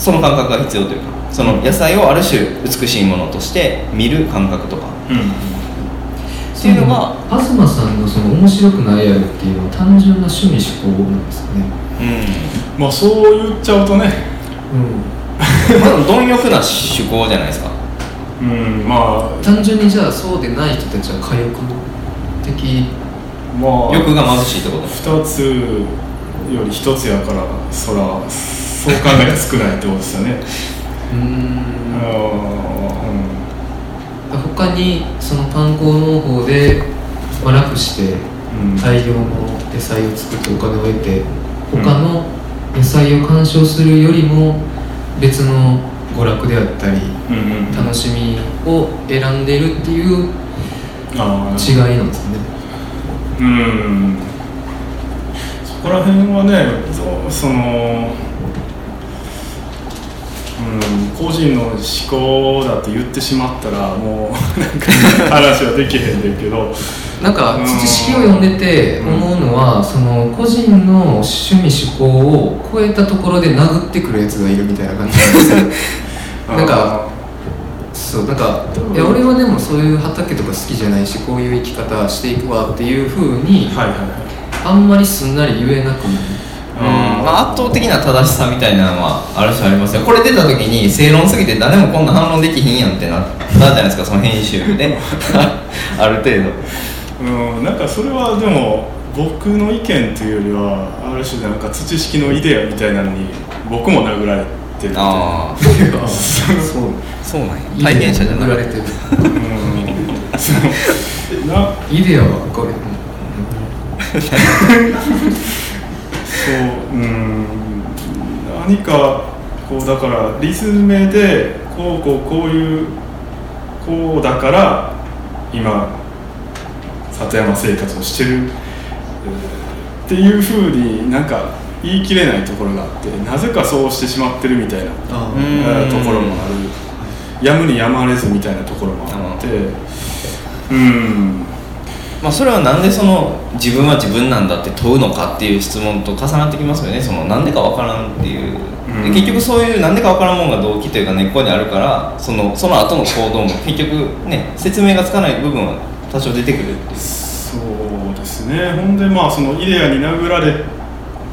その感覚が必要というかその野菜をある種美しいものとして見る感覚とか。うん。っていうのが東さんのその面白くないやるっていうのは単純な趣味思考なんですかね。うまあそう言っちゃうとね。うん。んまあ貪欲な趣向じゃないですか。うんま単純にじゃあそうでない人たちは火力的。あまあ。欲が貧しいってこと？2つより1つやからそらそう考えが少ないってことですよね。うーん。あ他にそのパン粉農法で、まあ、楽してうん。大量の野菜を作ってお金を得て他の野菜を鑑賞するよりも別の娯楽であったりうんうん楽しみを選んでいるっていう違いなんですね。うん。そこら辺はねそそのうん個人の思考だって言ってしまったらもうなんか話はできへんねんけど。なんかうん。知識を読んでて思うのはその個人の趣味思考を超えたところで殴ってくるやつがいるみたいな感じなんですよ。なんかそうなんかいや俺はでもそういう畑とか好きじゃないしこういう生き方していくわっていうふうにはいはいはいあんまりすんなり言えなくなるうん。まあ、圧倒的な正しさみたいなのはある種ありますよ。これ出た時に正論すぎて誰もこんな反論できひんやんってなったじゃないですかその編集で。ある程度。うんなんかそれはでも僕の意見というよりはある種なんか土式のイデアみたいなのに僕も殴られてるああそう。そうなんや。体験者じゃなくて。殴られてるうん。そのなイデアはこれそううん何かこうだからリズムでこうこうこういうこうだから今里山生活をしてるえーっていうふうになんか言い切れないところがあってなぜかそうしてしまってるみたいなところもある。やむにやまれずみたいなところもあってうんまあ、それはなんでその自分は自分なんだって問うのかっていう質問と重なってきますよね。そのなんでかわからんっていう、でうん。結局そういうなんでかわからんもんが動機というか根っこにあるからそのその後の行動も結局ね説明がつかない部分は多少出てくるっていう。そうですね。ほんでまあそのイデアに殴られ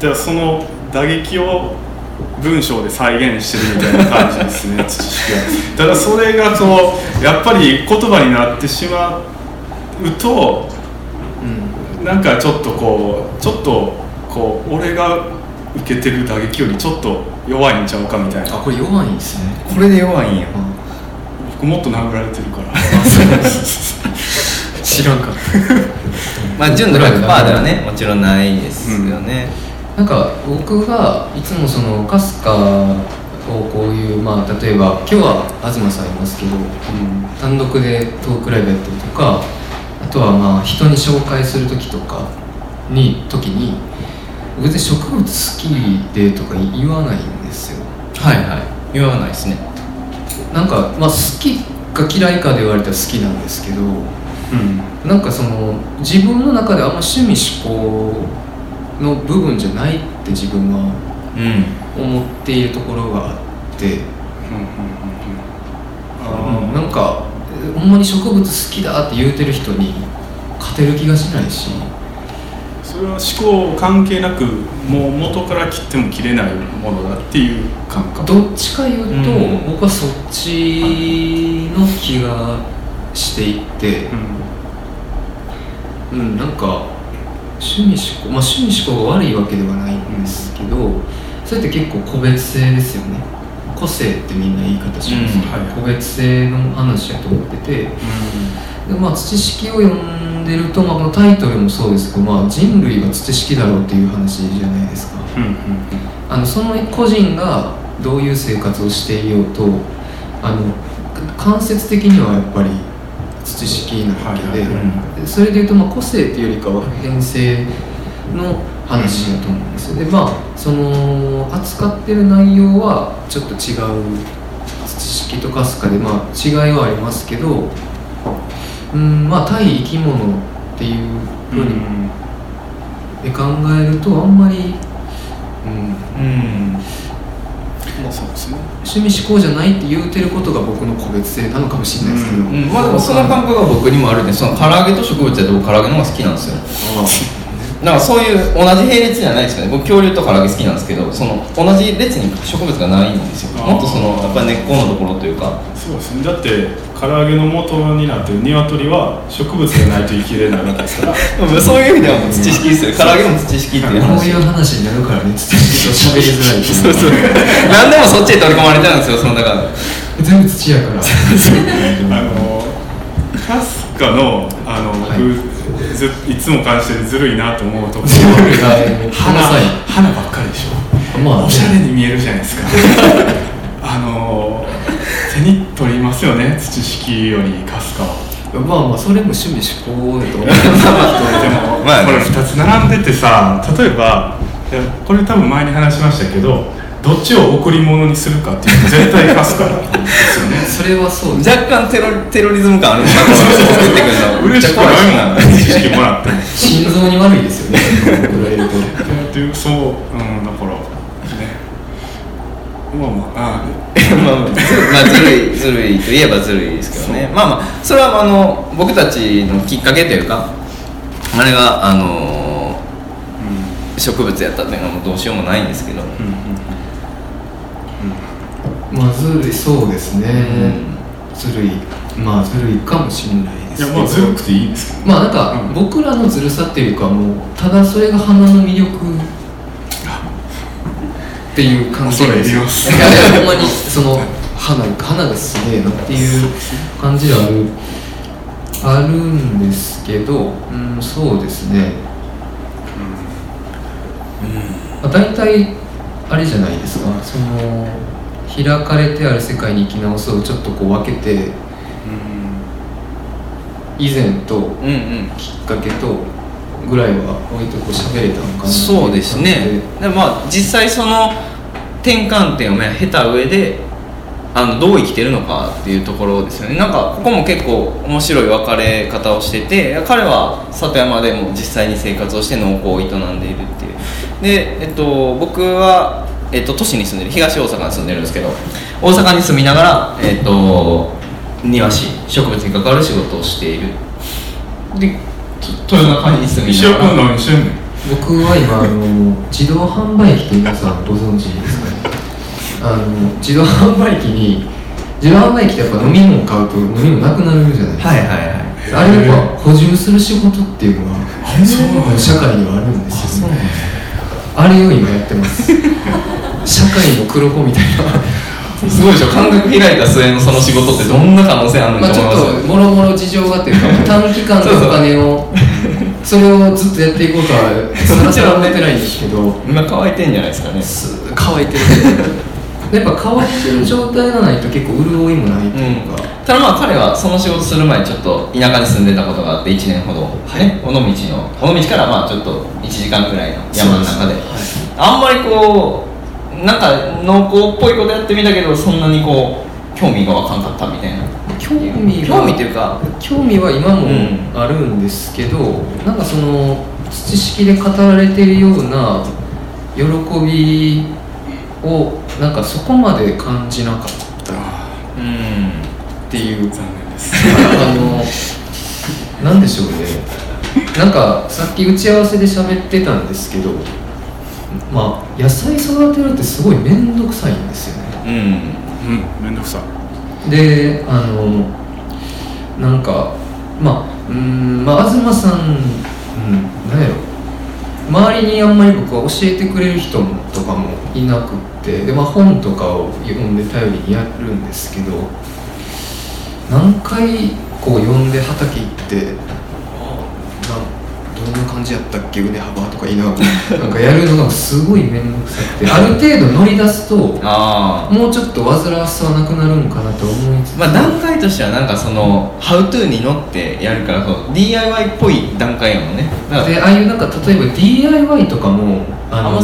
たその打撃を文章で再現してるみたいな感じですね 知識は。ただそれがこうやっぱり言葉になってしまうとうんなんかちょっとこうちょっとこう俺が受けてる打撃よりちょっと弱いんちゃうかみたいな。あこれ弱いんですね。これで弱いんや僕もっと殴られてるから。知らんかった。まあ純度100%ではねもちろんないですよね、なんか僕がいつもそのかすかをこういうまあ例えば今日は東さんいますけど、単独でトークライブやったりとかあとはまあ人に紹介する時とかに時に別に植物好きでとか言わないんですよ。はいはい。言わないですね。なんかまあ好きか嫌いかで言われたら好きなんですけどうん。なんかその自分の中であんま趣味思考の部分じゃないって自分はうん。思っているところがあって、あなんかほんまに植物好きだって言うてる人に勝てる気がしないし。それは思考関係なくもう元から切っても切れないものだっていう感覚。どっちか言うと、うん。僕はそっちの気がしていて。う、ん。うん、なんか趣味思考まあ趣味思考が悪いわけではないんですけど、それって結構個別性ですよね個性ってみんな言い方しますけど、うん。はい個別性の話やと思ってて。でまあ土式を読んでると、まあ、このタイトルもそうですけど、まあ、人類は土式だろうっていう話じゃないですか。うんうんあのその個人がどういう生活をしていようとあの間接的にはやっぱり土式なわけで、はいはい。それでいうと、まあ、個性っていうよりかは普遍性の話だと思うんですよ。でまあその扱ってる内容はちょっと違う土式とかすかで、まあ、違いはありますけどうんまあ対生き物っていうふうにで考えるとあんまり、うん。うん。まそうですね。趣味思考じゃないって言うてることが僕の個別性なのかもしれないですけど、うん。うんまあでもその感覚が僕にもあるんでその唐揚げと植物やと僕唐揚げの方が好きなんですよだからそういう同じ並列じゃないですよね。僕恐竜と唐揚げ好きなんですけどその同じ列に植物がないんですよ。もっとそのやっぱり根っこのところというか。そうですね。だって唐揚げの元になってる鶏は植物がないと生きれないわけですから。そういう意味ではもう土式ですよ。唐揚げも土式っていう話。こういう話になるからね土と喋りづらいそうそう何でもそっちに取り込まれちゃうんですよそのだから全部土やから。あのかすかのあの、はい。僕ずいつも感じててずるいなと思うところ。はい。花花ばっかりでしょ。まあおしゃれに見えるじゃないですか。あの手に取りますよね土式よりかすかは。まあまあそれも趣味思考だと思う。でも、まあね。これ2つ並んでてさ例えばいやこれ多分前に話しましたけどどっちを贈り物にするかっていうと絶対かすかですよねそれはそう。若干テロテロリズム感あるんですよ送ってくるの嬉しくないもん知識もらっても心臓に悪いですよね。送られるとっていうそううんだからねまあまああまあまあずまあずるいずるいといえばずるいですけどね。まあまあそれはあの僕たちのきっかけというかあれがあの植物やったっていうのはもうどうしようもないんですけど、うんうんまあずるいそうですね、ずるい。まあずるいかもしれないですけど。いやまあずるくていいんですけどまあなんか、うん。僕らのずるさっていうかもうただそれが花の魅力っていう感じ恐れ入ります。いやいやほんまにその花花がすげえなっていう感じはあるあるんですけどうんそうですね。まあ、大体あれじゃないですか。その開かれてある世界に生き直すをちょっとこう分けて以前ときっかけとぐらいは割とこう喋れたのかな。そうですね。でまあ実際その転換点をね経た上であのどう生きてるのかっていうところですよね。なんかここも結構面白い分かれ方をしてて彼は里山でも実際に生活をして農耕を営んでいるっていうで、えっと、僕は、えっと、都市に住んでる。東大阪に住んでるんですけど大阪に住みながら、えっと、庭師植物に関わる仕事をしている。で豊中に住みながら。僕は今あの自動販売機って皆さんご存知ですかね。あの自動販売機に自動販売機ってやっぱ飲み物買うと飲み物なくなるじゃないですか、はいはいはい。あれやっぱ補充する仕事っていうのは社会にはあるんですよねあれを今やってます。社会の黒子みたいな。すごいでしょ。感覚開いた末のその仕事ってどんな可能性あるのまあちょっともろもろ事情がっていうか短期間でお金をそれをずっとやっていこうとはさらさら思ってないんですけど。今乾いてんじゃないですかね。す乾いてる。やっぱ乾いてる状態がないと結構潤いもないというか、ただまあ彼はその仕事する前にちょっと田舎に住んでたことがあって1年ほど、ね、尾道の尾道からまあちょっと1時間ぐらいの山の中で。あんまりこうなんか農耕っぽいことやってみたけどそんなにこう興味が湧かんかったみたいな。興味は興味っていうか興味は今もうん。あるんですけど、なんかその土式で語られているような喜びをなんかそこまで感じなかったていう。残念です。あのなんでしょうね。なんかさっき打ち合わせで喋ってたんですけどまあ野菜育てるってすごい面倒くさいんですよね。うん。うんめんどくさ。であのなんかまあうーんまあ東さん、うん、なんやろ。周りにあんまり僕は教えてくれる人とかもいなくってで、まあ、本とかを読んで頼りにやるんですけど何回こう読んで畑行ってあなどんな感じやったっけ腕幅とか言いながら なんかやるのがすごい面倒くさくてある程度乗り出すともうちょっと煩わしさはなくなるんかなと思いつつ、まあ段階としてはなんかその「How to」に乗ってやるからそう DIY っぽい段階やもんね。でああいうなんか例えば DIY とかもあの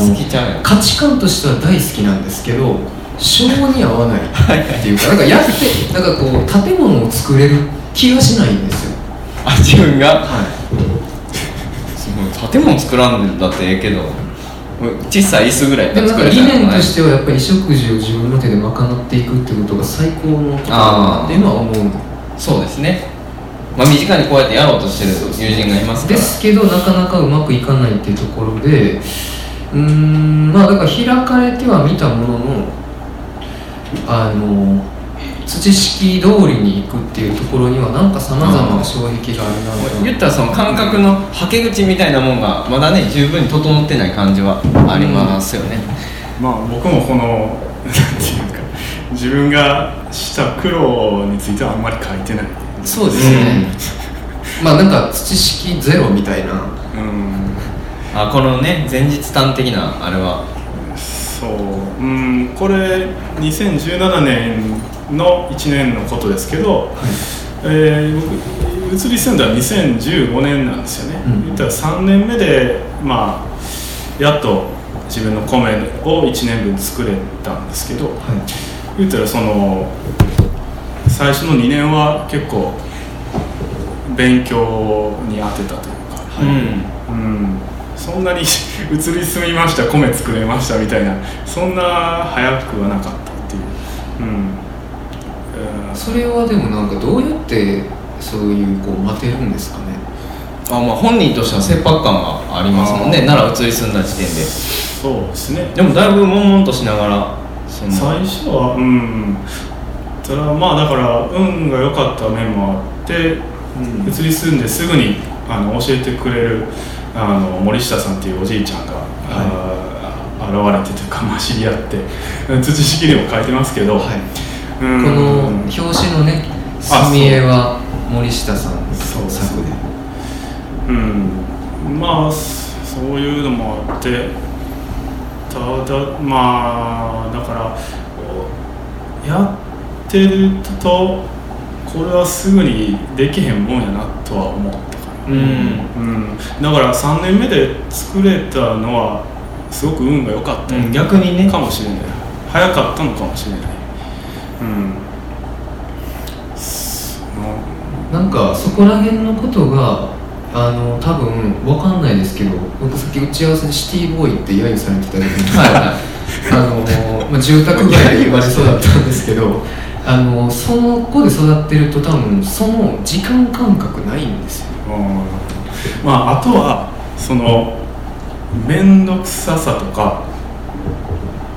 価値観としては大好きなんですけど性に合わないっていうかなんかやってなんかこう建物を作れる気がしないんですよ。あ自分が？はその建物作らんでだってええけど小さい椅子ぐらいでもなんか理念としてははやっぱり衣食住を自分の手で賄っていくってことが最高のことだなっていうのは思うそうですね。まあ身近にこうやってやろうとしてる友人がいますから。ですけどなかなかうまくいかないっていうところでうーんまあだから開かれてはみたもののあの土式通りに行くっていうところにはなんかさまざまな障壁があるなと。言ったらその感覚のはけ口みたいなもんがまだね十分に整ってない感じはありますよね、まあ僕もこのなんていうか自分がした苦労についてはあんまり書いてないそうですね、まあなんか土式ゼロみたいな。うん。あこのね前日短的なあれはそう。うんこれ2017年の1年のことですけど、えー僕移り住んだのは2015年なんですよね、うん。言ったら3年目でまあやっと自分の米を1年分作れたんですけどはい。言ったらその最初の2年は結構勉強に当てたというか、うん。うん、そんなに 移り住みました米作れましたみたいなそんな早くはなかったっていう、うん。えーそれはでもなんかどうやってそういうこう待てるんですかね？あまあ本人としては切迫感がありますもんね。あー。奈良移り住んだ時点で。そうですね。でもだいぶ悶々としながら最初はうん。ただまあだから運が良かった面もあって、うん。移り住んですぐにあの教えてくれるあの森下さんっていうおじいちゃんが、あー現れてというか、まあ、知り合って 土式にも書いてますけど、はい。うん。この表紙のねあ墨絵は森下さんの作でうん。まあそそういうのもあってただまあだからおやってるとこれはすぐにできへんもんやなとは思ったかうん。ら、うん、だから3年目で作れたのはすごく運が良かったうん。逆にね。かもしれない。早かったのかもしれない。うん。なんかそこら辺のことがあの多分わかんないですけど僕さっき打ち合わせでシティボーイって揶揄されてたじゃないですかはい。はいあの、まあ、住宅街で生まれ育ったんですけどあのその子で育ってると多分その時間感覚ないんですようんまああとはその面倒くささとか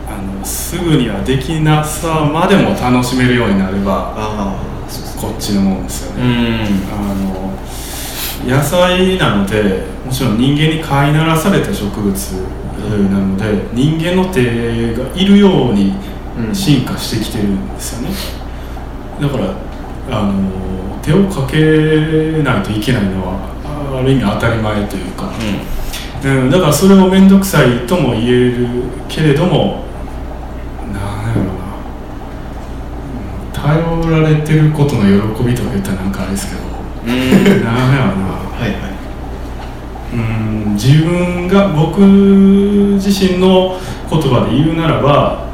あのすぐにはできなさまでも楽しめるようになればこっちのもんですようね、ん。あの野菜なのでもちろん人間に飼いならされた植物なので人間の手がいるようにうん。進化してきてるんですよね。だからあの手をかけないといけないのはあある意味当たり前というか、うん、だからそれを面倒くさいとも言えるけれどもなんやろな。うん頼られてることの喜びとか言ったらなんかあれですけど。うんうん。なんやろな。はいはい。うん自分が僕自身の言葉で言うならば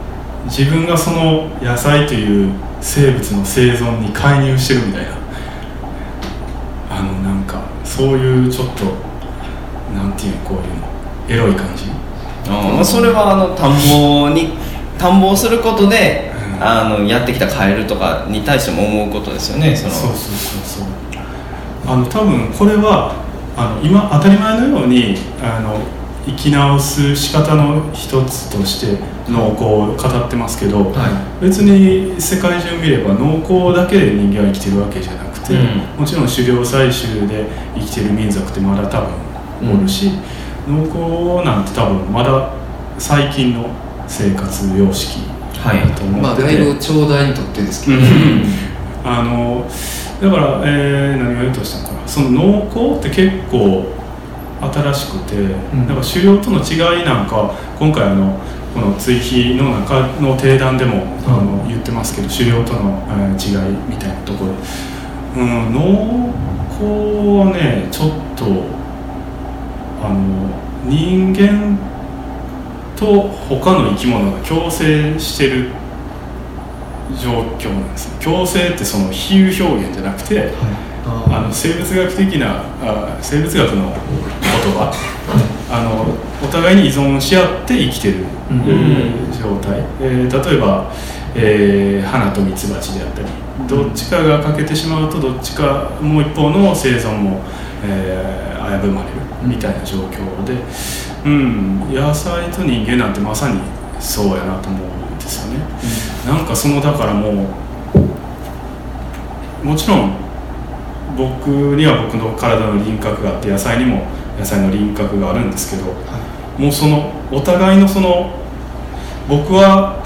自分がその野菜という生物の生存に介入してるみたいな。あのなんかそういうちょっとなんていうのこういうのエロい感じ？あーまあ、それはあの田んぼに田んぼをすることで、うん。あのやってきたカエルとかに対しても思うことですよねその。そうそうそうそう。あの多分これはあの今当たり前のようにあの生き直す仕方の一つとして農耕を語ってますけど、は別に世界中見れば農耕だけで人間は生きてるわけじゃなくて、うん。もちろん狩猟採集で生きてる民族ってまだ多分おるし、農耕なんて多分まだ最近の生活様式はい。だと思ってて、まあだいぶ長大にとってですけど、うん。あのだから、えー何を言うとしたのかな。その農耕って結構新しくて、ん。なんか狩猟との違いなんか今回あのこの追肥の中の定談でも、あの言ってますけど狩猟との、えー違いみたいなところ。で、うん、農耕はねちょっとあの人間と他の生き物が共生してる状況なんですね共生ってその比喩表現じゃなくてああの生物学的なあ生物学の言葉あのお互いに依存し合って生きてる、うん。状態、えー例えば、えー花とミツバチであったりどっちかが欠けてしまうとどっちかもう一方の生存も、えー危ぶまれるみたいな状況で、うん、野菜と人間なんてまさにそうやなと思うんですよね。なんかそのだからもうもちろん僕には僕の体の輪郭があって野菜にも野菜の輪郭があるんですけど、もうそのお互いのその僕は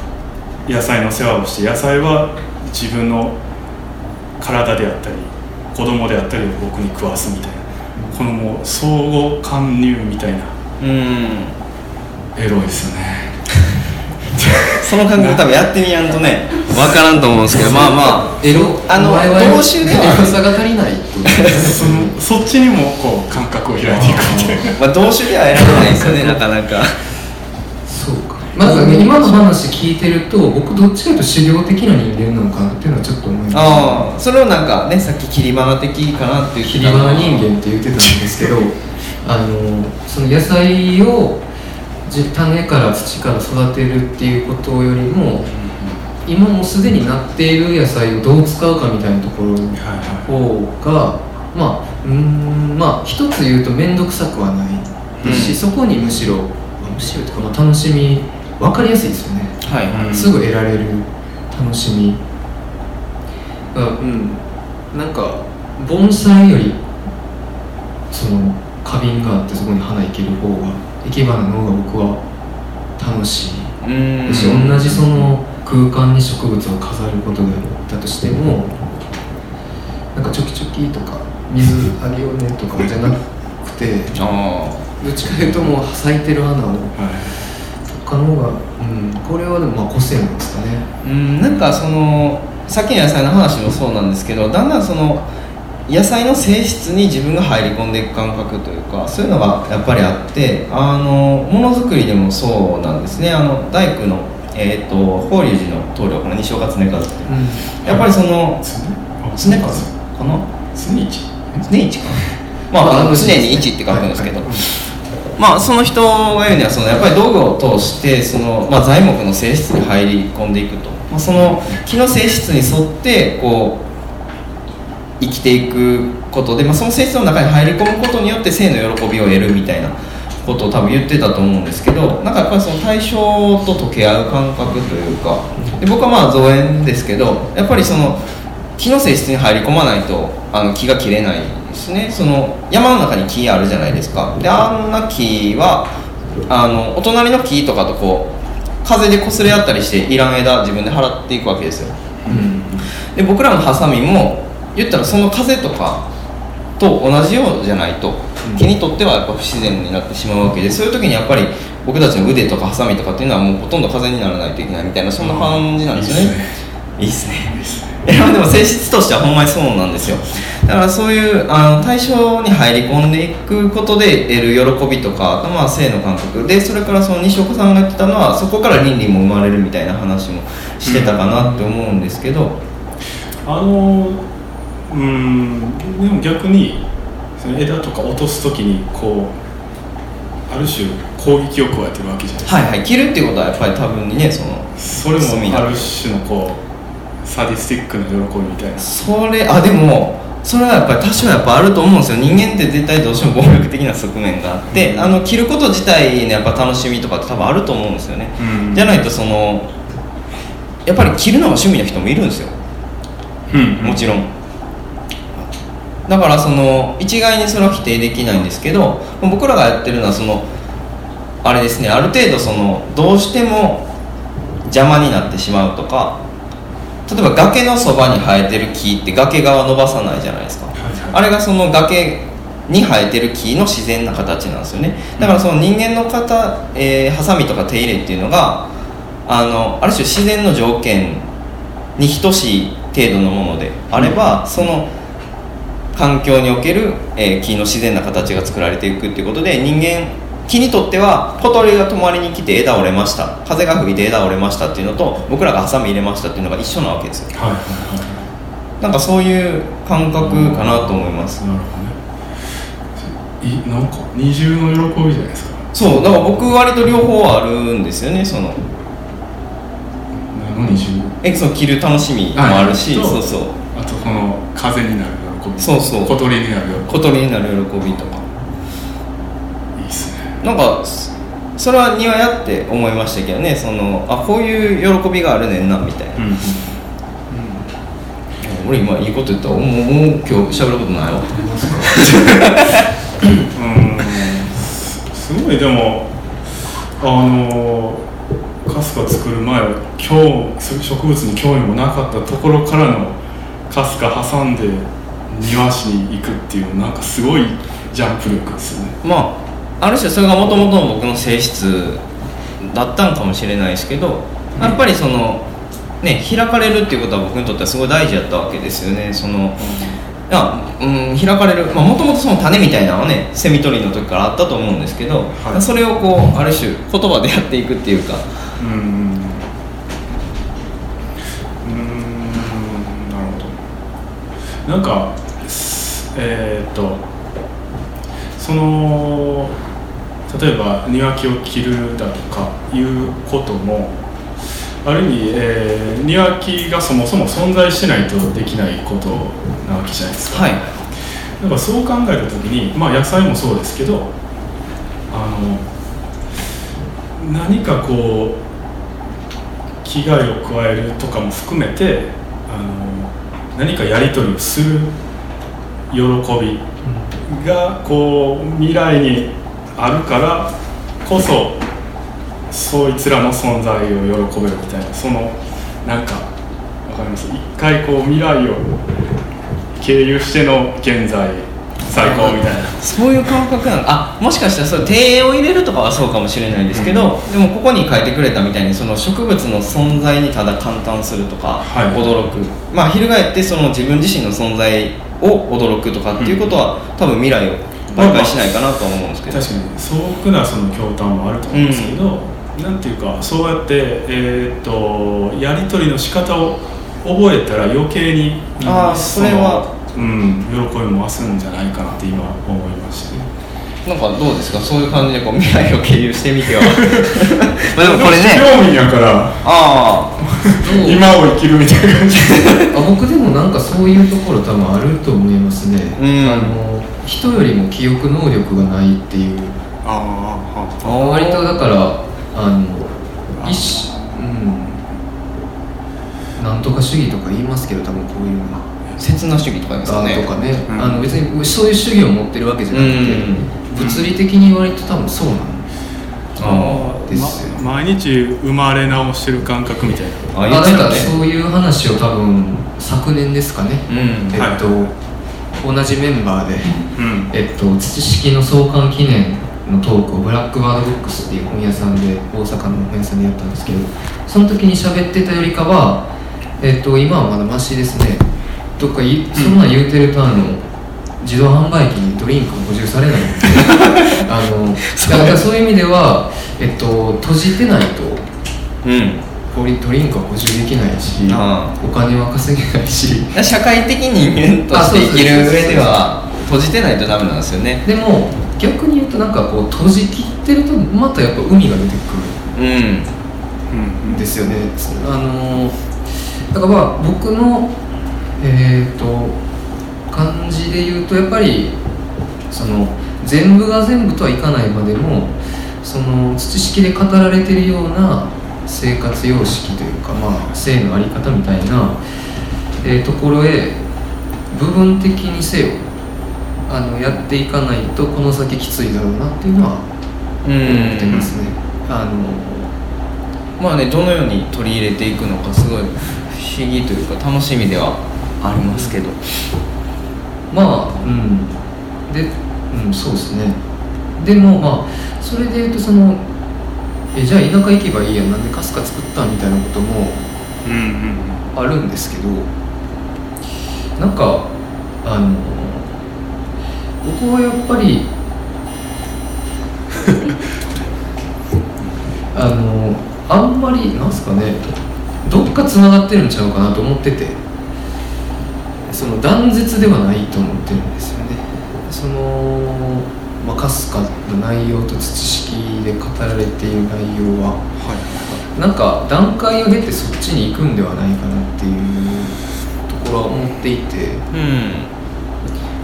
野菜の世話をして野菜は自分の体であったり子供であったりを僕に食わすみたいなこのもう相互貫入みたいなうん。エロいですよねその感覚多分やってみやんとね。分からんと思うんですけどまあまエロあの同種ではエロさが足りないそのそっちにもこう感覚を開いていくみたいな。あ、まあ、同種では選べないですよねなか。なかそうか。まずね今の話聞いてると僕どっちかというと修行的な人間なのかなっていうのはちょっと思いまああそれをなんかねさっき切り花的かなって言ってす切り花人間って言ってたんですけどあのその野菜をじ種から土から育てるっていうことよりも今もうすでになっている野菜をどう使うかみたいなところの方がまあうーんまあ一つ言うと面倒くさくはないですし、うん。そこにむしろまあむしろとかまあ楽しみ分かりやすいですよね。はい。すぐ得られる楽しみ。がうん。なんか盆栽よりその花瓶があってそこに花いける方が生け花の方が僕は楽しい。うん。し同じその空間に植物を飾ることであったとしてもなんかチョキチョキとか水あげようねとかじゃなくてあどっちかというともう咲いてる花をはいの方が、うん、これはでもまあ個性なんですかね。あうんなんかそのさっきの野菜の話もそうなんですけどだんだんその野菜の性質に自分が入り込んでいく感覚というかそういうのがやっぱりあってあのものづくりでもそうなんですね。あの大工の、えー、と法隆寺の棟梁この西岡常和っていう。やっぱりその常和かな？常一？常一か。な まああの常に一って書くんですけど、まあその人が言うにはそのやっぱり道具を通してその、まあ、材木の性質に入り込んでいくと、まあ、その木の性質に沿ってこう生きていくことで、まあ、その性質の中に入り込むことによって性の喜びを得るみたいなことを多分言ってたと思うんですけどなんかやっぱりその対象と溶け合う感覚というかで僕はまあ造園ですけどやっぱりその木の性質に入り込まないとあの木が切れないですね。その山の中に木あるじゃないですか。であんな木はあのお隣の木とかとこう風で擦れ合ったりしていらん枝自分で払っていくわけですよ。で僕らのハサミも言ったらその風とかと同じようじゃないと木にとってはやっぱ不自然になってしまうわけでそういう時にやっぱり僕たちの腕とかハサミとかっていうのはもうほとんど風にならないといけないみたいなそんな感じなんですよね。いいっすね。いやでも性質としてはほんまにそうなんですよ。だからそういうあの対象に入り込んでいくことで得る喜びとかあとまあ性の感覚。でそれからその西岡さんが言ってたのはそこから倫理も生まれるみたいな話もしてたかなって思うんですけど、あのうん。でも逆にその枝とか落とす時にこうある種攻撃を加えてるわけじゃない。ですか、はいはい。切るっていうことはやっぱり多分にねそのそれもある種のこうサディスティックな喜びみたいな。それあでもそれはやっぱり多少やっぱあると思うんですよ。人間って絶対どうしても暴力的な側面があって、あの切ること自体のやっぱ楽しみとかって多分あると思うんですよね、うん。じゃないとそのやっぱり切るのが趣味の人もいるんですよ。うん。もちろんだからその一概にそれは否定できないんですけど僕らがやってるのはそのあれですねある程度そのどうしても邪魔になってしまうとか例えば崖のそばに生えてる木って崖側伸ばさないじゃないですか。あれがその崖に生えてる木の自然な形なんですよね。だからその人間の方、えーハサミとか手入れっていうのがあのある種自然の条件に等しい程度のものであればその環境における、えー木の自然な形が作られていくっていうことで人間木にとっては小鳥が泊まりに来て枝折れました。風が吹いて枝折れましたっていうのと僕らがハサミ入れましたっていうのが一緒なわけですよ。はいはいはなんかそういう感覚かなと思います。いなるほどね。いなんか二重の喜びじゃないですか。そうだから僕割と両方あるんですよねその。えその着る楽しみもあるしはい。そうそう。あとこの風になる喜びそうそう。小鳥になる小鳥になる喜びとか。喜びいいっすね。なんかそそれは庭やって思いましたけどね。そのあこういう喜びがあるねんなみたいな、うん俺今いいこと言ったらもうもう今日喋ることないわ。うん。すすごいでもあのかすか作る前は今日植物に興味もなかったところからのかすか挟んで庭師に行くっていうなんかすごいジャンプ力ですよね。まあある種それがもともとの僕の性質だったのかもしれないですけどやっぱりそのね開かれるっていうことは僕にとってはすごい大事だったわけですよね。そのいや、うん、開かれるもともとその種みたいなのはねセミ取りの時からあったと思うんですけど、はい。それをこうある種言葉でやっていくっていうか。うん。なるほど。なんかすえーっとその例えば庭木を切るだとかいうこともある意味、えー庭木がそもそも存在してないとできないことなわけじゃないですか。はいだからそう考えた時に、まあ、野菜もそうですけどあの何かこう危害を加えるとかも含めてあの何かやり取りをする喜びがこう未来にあるからこそそいつらの存在を喜べるみたいなそのなんかわかります？一回こう未来を経由しての現在。最高みたいな。そういう感覚なの。あもしかしたらそれ庭園を入れるとかはそうかもしれないですけど、でもここに書いてくれたみたいにその植物の存在にただ感嘆するとか、はい。驚く。まあ翻ってその自分自身の存在を驚くとかっていうことは、多分未来を媒介しないかなとは思うんですけど、確かに。素朴なその共感もあると思うんですけど、なんていうかそうやって、えー、とやり取りの仕方を覚えたら余計にあーそれはうん、喜びも増すんじゃないかなって今思いましたねなんかどうですか？そういう感じでこう未来を経由してみては。まあでもこれね。興味やからあそう 今を生きるみたいな感じ。あ僕でもなんかそういうところ多分あると思いますね、うん。あの人よりも記憶能力がないっていう。ああ割とだからあの一うん。なんとか主義とか言いますけど多分こういうの刹那主義とか言いますかね。とかね、うん。あの別にそういう主義を持ってるわけじゃなくて、うん。物理的に割と多分そうなの。あですよ。ま毎日生まれ直してる感覚みたいな。あなんかそういう話を多分昨年ですかね、うん。えっと、同じメンバーで、うん。えっと、土式の創刊記念のトークをブラックバードブックスっていう本屋さんで大阪の本屋さんでやったんですけどその時に喋ってたよりかは、えっと、今はまだマシですねどっかいそんなん言うてるとあの自動販売機にドリンク補充されないので あのだからそういう意味では、えっと、閉じてないとうん。ドリンクは補充できないしあお金は稼げないし。社会的人間として生きる上では閉じてないとダメなんですよね。でも逆に言うとなんかこう閉じきってるとまたやっぱ海が出てくる。うん。うんんですよね。あのだからまあ僕のえっ、と感じで言うとやっぱりその全部が全部とはいかないまでもその土式で語られてるような生活様式というかまあ性のあり方みたいな、えーところへ部分的にせよあのやっていかないとこの先きついだろうなっていうのはう思ってますね。あのまあねどのように取り入れていくのかすごい不思議というか楽しみではありますけど。まあうん。でうんそうですね。でもまあそれで言うとそのえじゃあ田舎行けばいいやなんでカスカ作ったみたいなこともうんうんあるんですけど。なんかあの僕はやっぱり あのあんまりなんすかね。どっかつながってるんちゃうかなと思っててその断絶ではないと思ってるんですよね。そのまあ、かすかな内容と土式で語られている内容ははい。なんか段階を経てそっちに行くんではないかなっていうところは思っていてうん。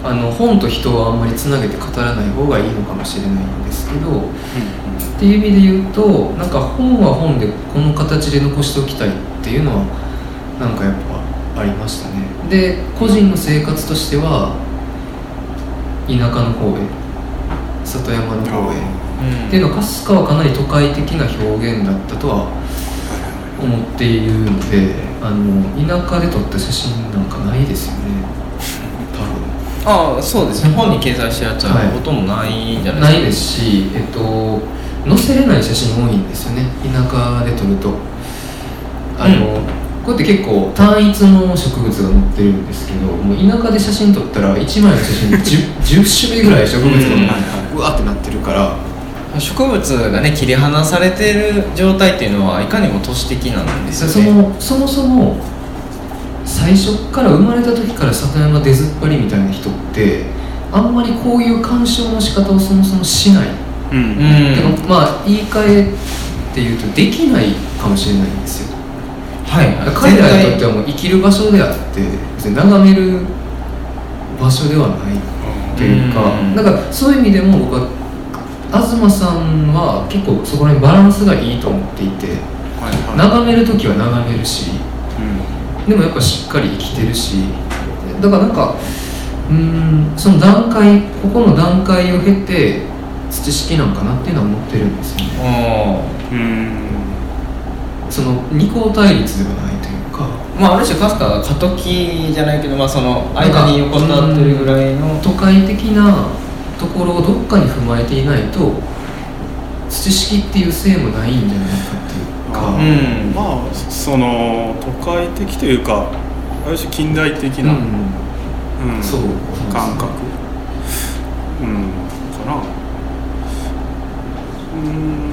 あの本と人をあんまりつなげて語らない方がいいのかもしれないんですけどっていう意味で言うとなんか本は本でこの形で残しておきたいっていうのはなんかやっぱありましたね。で個人の生活としては田舎の方へ里山の方へ。うん。っていうのはかすかはかなり都会的な表現だったとは思っているのであの田舎で撮った写真なんかないですよね。多分。ああそうですね。本に掲載してるやつははい。ほとんどないんじゃなないいでですすし、えっと、載せれない写真多いんですよね。田舎で撮ると。あの、こうやって結構単一の植物が載ってるんですけどもう田舎で写真撮ったら1枚の写真に 10, 10種類ぐらい植物がうわってなってるから、植物がね切り離されてる状態っていうのはいかにも都市的なんですそよねのそもそも最初から生まれた時から里山出ずっぱりみたいな人ってあんまりこういう鑑賞の仕方をそもそもしない、うんうんてかまあ言い換えっていうとできないかもしれないんですよはい。彼らにとってはもう生きる場所であって別に眺める場所ではないっていうかうん。だからそういう意味でも僕は東さんは結構そこら辺バランスがいいと思っていてはいはい。眺める時は眺めるしうん。でもやっぱしっかり生きてるしだからなんかうーんその段階ここの段階を経て土式なんかなっていうのは思ってるんですよね。うんうんその二項対立ではないというか。まあある種カフカが過渡期じゃないけどまあその間に横たわってるぐらいの。都会的なところをどっかに踏まえていないと土式っていう性もないんじゃないかっていうか、あうん。まあその都会的というかある種近代的な、うん。うんそう。感覚。うん。かな。うん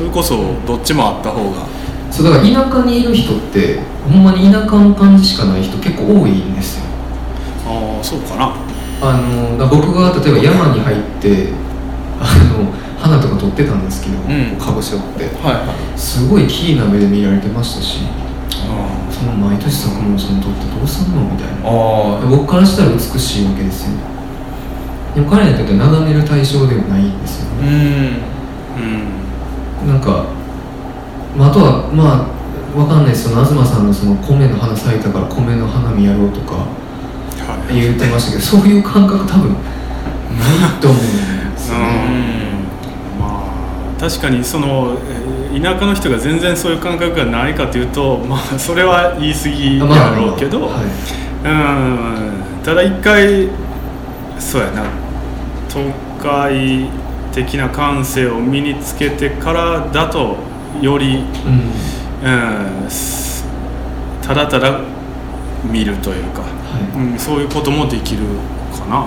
それこそどっちもあった方が。そうだから田舎にいる人ってほんまに田舎の感じしかない人結構多いんですよ。ああそうかな。あの僕が例えば山に入ってあの花とか撮ってたんですけど、ん。かぶせをって。はいはい。すごいキーな目で見られてましたしあその毎年作物その撮ってどうすんのみたいな。あ僕からしたら美しいわけですよ。でも彼にとっては眺める対象ではないんですよあうね、ん。うんなんか、まあ、あとはまあわかんないですその東さんのその米の花咲いたから米の花見やろうとかはい。言ってましたけどそういう感覚多分ないと思うんですよね。う。ん。まあ。確かにそのえー田舎の人が全然そういう感覚がないかというとまあそれは言い過ぎまあやろうけど、はい。うん。ただ一回そうやな。都会的な感性を身につけてからだとより、うんうん、すただただ見るというか、はい。うん、そういうこともできるかな。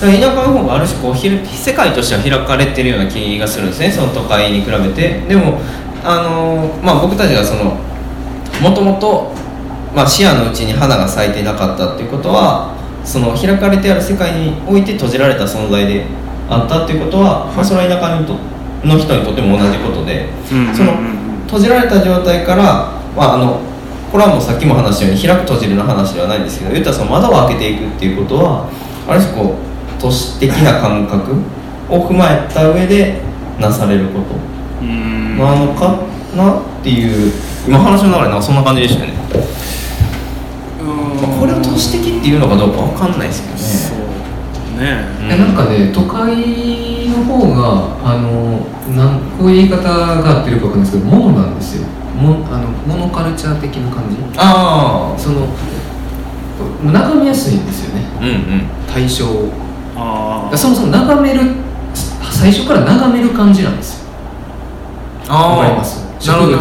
だから田舎の方がある種こうひ世界としては開かれてるような気がするんですねその都会に比べて。でもあのーまあ僕たちがそのもともとまあ視野のうちに花が咲いていなかったっていうことはその開かれてある世界において閉じられた存在であったっていうことは、まあ、それは田舎にとの人にとっても同じことで、うんその閉じられた状態から、まあ、あのこれはもうさっきも話したように開く閉じるの話ではないんですけど言ったらその窓を開けていくっていうことはある種こう都市的な感覚を踏まえた上でなされること。うん。なのかなっていう今話の流れなんかそんな感じでしたよね、これを都市的っていうのかどうかわかんないですけどそうね。ねえなんかね都会の方があのなんこういう言い方が合ってるかわかんないですけどモノなんですよ。モあのモノカルチャー的な感じ。あその眺めやすいんですよね。あうんうん。対象。をあ。あそもそも眺める最初から眺める感じなんですよ。わかりあます？なるほど